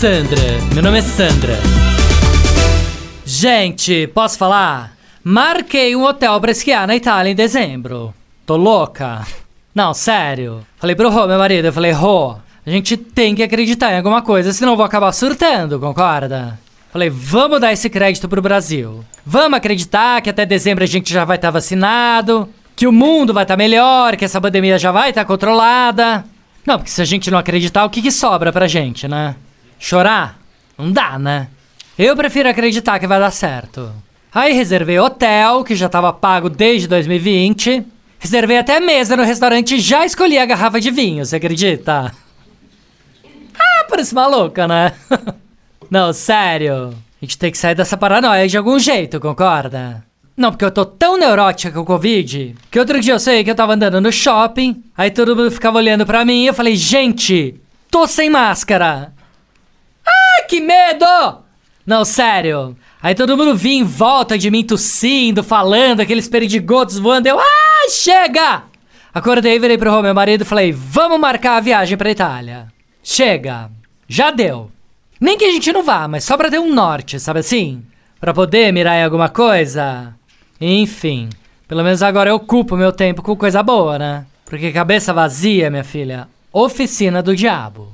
Sandra, meu nome é Sandra. Gente, posso falar? Marquei um hotel pra esquiar na Itália em dezembro. Tô louca? Não, sério. Falei pro Rô, meu marido, eu falei, Rô, a gente tem que acreditar em alguma coisa, senão eu vou acabar surtando, concorda? Falei, vamos dar esse crédito pro Brasil. Vamos acreditar que até dezembro a gente já vai estar tá vacinado, que o mundo vai estar tá melhor, que essa pandemia já vai estar tá controlada. Não, porque se a gente não acreditar, o que, que sobra pra gente, né? Chorar? Não dá, né? Eu prefiro acreditar que vai dar certo. Aí reservei hotel, que já tava pago desde 2020. Reservei até mesa no restaurante e já escolhi a garrafa de vinho, você acredita? Ah, parece maluca, né? Não, sério. A gente tem que sair dessa paranoia de algum jeito, concorda? Não, porque eu tô tão neurótica com o Covid que outro dia eu sei que eu tava andando no shopping, aí todo mundo ficava olhando pra mim e eu falei, gente, tô sem máscara. Que medo! Não, sério. Aí todo mundo vinha em volta de mim tossindo, falando, aqueles perdigotos voando. Eu, ah, chega! Acordei, virei pro meu marido e falei, vamos marcar a viagem pra Itália. Chega. Já deu. Nem que a gente não vá, mas só pra ter um norte, sabe assim? Pra poder mirar em alguma coisa. Enfim, pelo menos agora eu ocupo meu tempo com coisa boa, né? Porque cabeça vazia, minha filha, oficina do diabo.